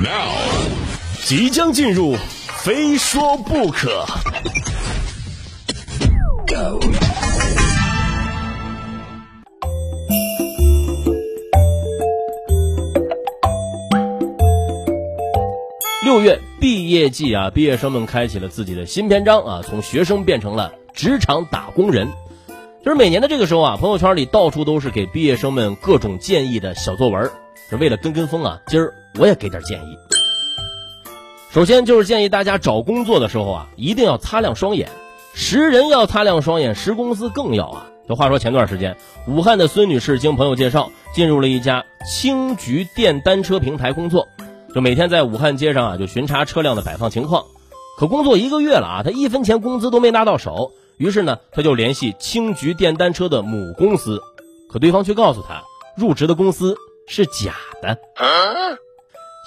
Now，即将进入，非说不可。六月毕业季啊，毕业生们开启了自己的新篇章啊，从学生变成了职场打工人。就是每年的这个时候啊，朋友圈里到处都是给毕业生们各种建议的小作文。是为了跟跟风啊，今儿我也给点建议。首先就是建议大家找工作的时候啊，一定要擦亮双眼。识人要擦亮双眼，识公司更要啊。这话说前段时间，武汉的孙女士经朋友介绍，进入了一家青桔电单车平台工作。就每天在武汉街上啊，就巡查车辆的摆放情况。可工作一个月了啊，他一分钱工资都没拿到手。于是呢，他就联系青桔电单车的母公司，可对方却告诉他，入职的公司是假的。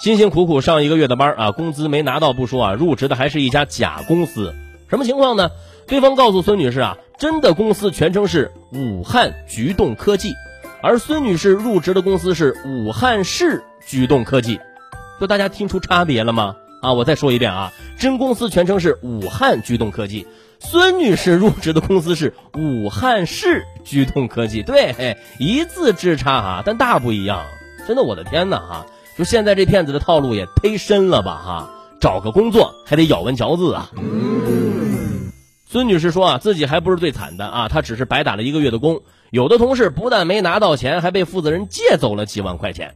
辛辛苦苦上一个月的班啊，工资没拿到不说啊，入职的还是一家假公司。什么情况呢？对方告诉孙女士啊，真的公司全称是武汉菊动科技，而孙女士入职的公司是武汉市菊动科技。就大家听出差别了吗？啊，我再说一遍啊，真公司全称是武汉居动科技，孙女士入职的公司是武汉市居动科技，对，一字之差啊，但大不一样。真的，我的天哪啊！就现在这骗子的套路也忒深了吧哈！找个工作还得咬文嚼字啊。孙女士说啊，自己还不是最惨的啊，她只是白打了一个月的工，有的同事不但没拿到钱，还被负责人借走了几万块钱。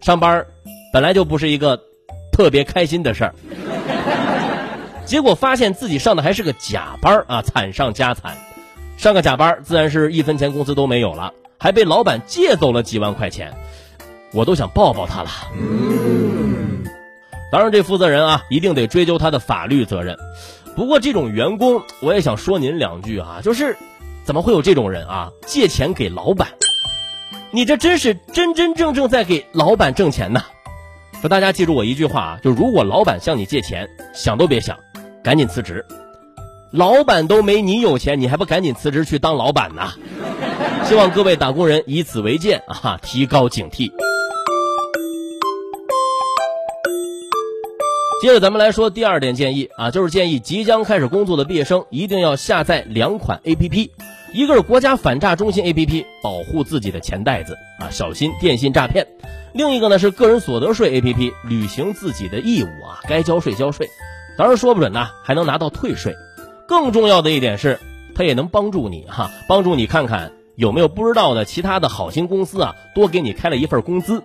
上班。本来就不是一个特别开心的事儿，结果发现自己上的还是个假班啊，惨上加惨。上个假班自然是一分钱工资都没有了，还被老板借走了几万块钱，我都想抱抱他了。当然，这负责人啊，一定得追究他的法律责任。不过，这种员工我也想说您两句啊，就是怎么会有这种人啊，借钱给老板？你这真是真真正正在给老板挣钱呢！说大家记住我一句话啊，就如果老板向你借钱，想都别想，赶紧辞职。老板都没你有钱，你还不赶紧辞职去当老板呢？希望各位打工人以此为鉴啊，提高警惕。接着咱们来说第二点建议啊，就是建议即将开始工作的毕业生一定要下载两款 APP，一个是国家反诈中心 APP，保护自己的钱袋子啊，小心电信诈骗。另一个呢是个人所得税 APP，履行自己的义务啊，该交税交税，当然说不准呢还能拿到退税。更重要的一点是，它也能帮助你哈，帮助你看看有没有不知道的其他的好心公司啊，多给你开了一份工资。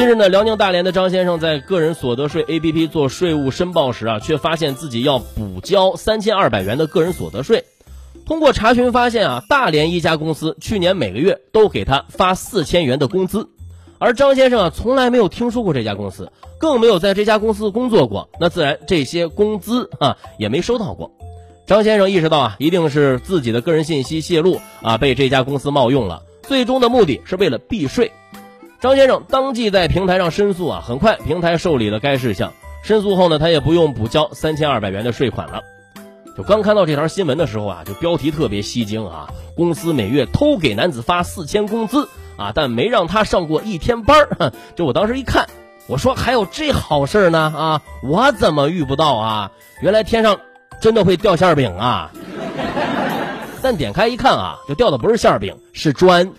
近日呢，辽宁大连的张先生在个人所得税 APP 做税务申报时啊，却发现自己要补交三千二百元的个人所得税。通过查询发现啊，大连一家公司去年每个月都给他发四千元的工资，而张先生啊从来没有听说过这家公司，更没有在这家公司工作过，那自然这些工资啊也没收到过。张先生意识到啊，一定是自己的个人信息泄露啊，被这家公司冒用了，最终的目的是为了避税。张先生当即在平台上申诉啊，很快平台受理了该事项。申诉后呢，他也不用补交三千二百元的税款了。就刚看到这条新闻的时候啊，就标题特别吸睛啊！公司每月偷给男子发四千工资啊，但没让他上过一天班儿。就我当时一看，我说还有这好事呢啊！我怎么遇不到啊？原来天上真的会掉馅饼啊！但点开一看啊，就掉的不是馅饼，是砖。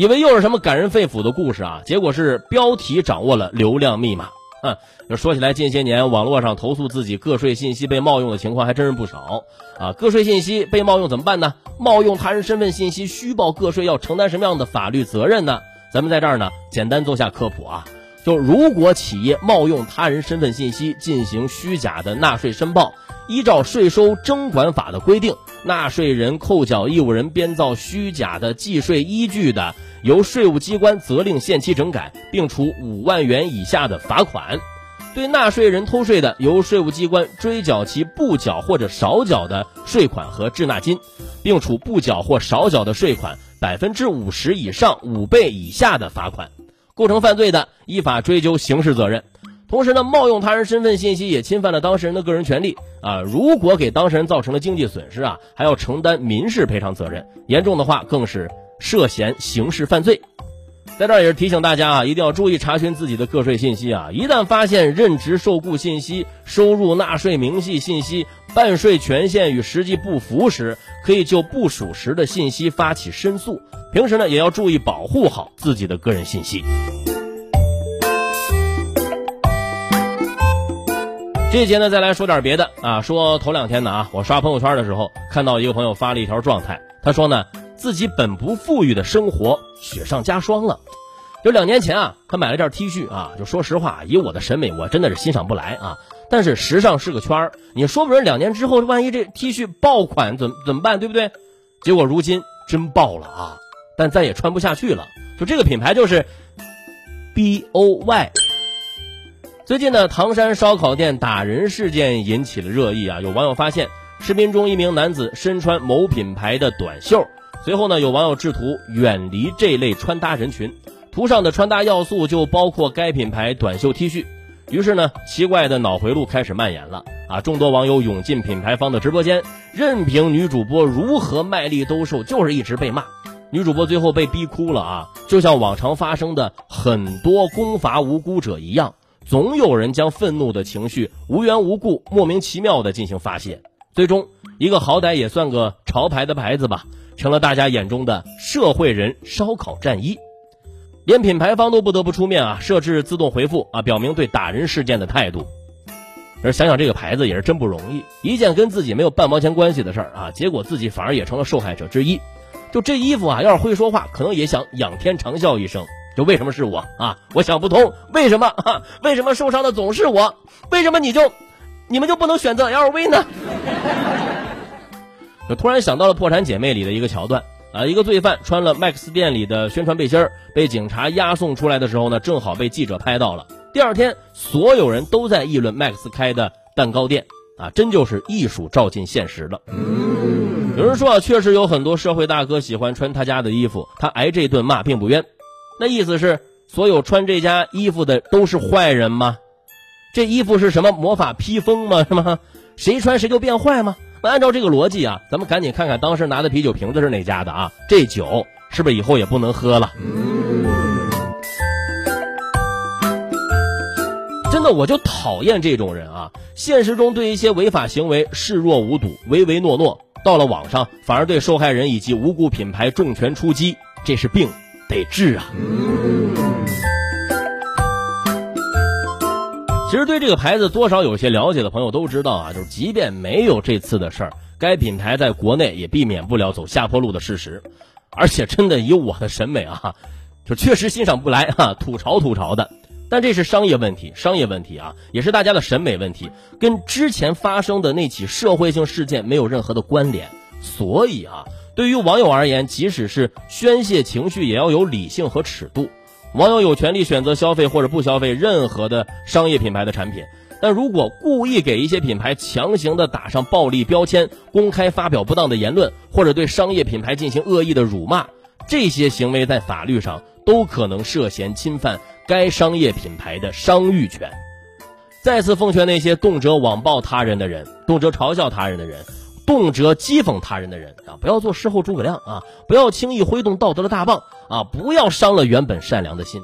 以为又是什么感人肺腑的故事啊，结果是标题掌握了流量密码。哼，说起来，近些年网络上投诉自己个税信息被冒用的情况还真是不少啊。个税信息被冒用怎么办呢？冒用他人身份信息虚报个税要承担什么样的法律责任呢？咱们在这儿呢，简单做下科普啊。就如果企业冒用他人身份信息进行虚假的纳税申报，依照税收征管法的规定，纳税人、扣缴义务人编造虚假的计税依据的。由税务机关责令限期整改，并处五万元以下的罚款；对纳税人偷税的，由税务机关追缴其不缴或者少缴的税款和滞纳金，并处不缴或少缴的税款百分之五十以上五倍以下的罚款。构成犯罪的，依法追究刑事责任。同时呢，冒用他人身份信息也侵犯了当事人的个人权利啊！如果给当事人造成了经济损失啊，还要承担民事赔偿责任，严重的话更是。涉嫌刑事犯罪。在这儿也是提醒大家啊，一定要注意查询自己的个税信息啊！一旦发现任职受雇信息、收入纳税明细信息、办税权限与实际不符时，可以就不属实的信息发起申诉。平时呢，也要注意保护好自己的个人信息。这节呢，再来说点别的啊，说头两天呢啊，我刷朋友圈的时候，看到一个朋友发了一条状态，他说呢。自己本不富裕的生活雪上加霜了。就两年前啊，他买了件 T 恤啊，就说实话，以我的审美，我真的是欣赏不来啊。但是时尚是个圈儿，你说不准两年之后，万一这 T 恤爆款怎怎么办，对不对？结果如今真爆了啊，但再也穿不下去了。就这个品牌就是 B O Y。最近呢，唐山烧烤店打人事件引起了热议啊，有网友发现视频中一名男子身穿某品牌的短袖。随后呢，有网友制图远离这类穿搭人群，图上的穿搭要素就包括该品牌短袖 T 恤。于是呢，奇怪的脑回路开始蔓延了啊！众多网友涌进品牌方的直播间，任凭女主播如何卖力兜售，就是一直被骂。女主播最后被逼哭了啊！就像往常发生的很多攻伐无辜者一样，总有人将愤怒的情绪无缘无故、莫名其妙的进行发泄，最终一个好歹也算个潮牌的牌子吧。成了大家眼中的社会人烧烤战衣，连品牌方都不得不出面啊，设置自动回复啊，表明对打人事件的态度。而想想这个牌子也是真不容易，一件跟自己没有半毛钱关系的事儿啊，结果自己反而也成了受害者之一。就这衣服啊，要是会说话，可能也想仰天长啸一声。就为什么是我啊？我想不通，为什么？为什么受伤的总是我？为什么你就你们就不能选择 LV 呢？就突然想到了《破产姐妹》里的一个桥段啊，一个罪犯穿了 Max 店里的宣传背心，被警察押送出来的时候呢，正好被记者拍到了。第二天，所有人都在议论 Max 开的蛋糕店啊，真就是艺术照进现实了。有人说啊，确实有很多社会大哥喜欢穿他家的衣服，他挨这顿骂并不冤。那意思是，所有穿这家衣服的都是坏人吗？这衣服是什么魔法披风吗？是吗？谁穿谁就变坏吗？那按照这个逻辑啊，咱们赶紧看看当时拿的啤酒瓶子是哪家的啊？这酒是不是以后也不能喝了？真的，我就讨厌这种人啊！现实中对一些违法行为视若无睹、唯唯诺诺，到了网上反而对受害人以及无辜品牌重拳出击，这是病，得治啊！其实对这个牌子多少有些了解的朋友都知道啊，就是即便没有这次的事儿，该品牌在国内也避免不了走下坡路的事实。而且真的以我的审美啊，就确实欣赏不来哈，吐槽吐槽的。但这是商业问题，商业问题啊，也是大家的审美问题，跟之前发生的那起社会性事件没有任何的关联。所以啊，对于网友而言，即使是宣泄情绪，也要有理性和尺度。网友有权利选择消费或者不消费任何的商业品牌的产品，但如果故意给一些品牌强行的打上暴力标签，公开发表不当的言论，或者对商业品牌进行恶意的辱骂，这些行为在法律上都可能涉嫌侵犯该商业品牌的商誉权。再次奉劝那些动辄网暴他人的人，动辄嘲笑他人的人。动辄讥讽他人的人啊，不要做事后诸葛亮啊，不要轻易挥动道德的大棒啊，不要伤了原本善良的心。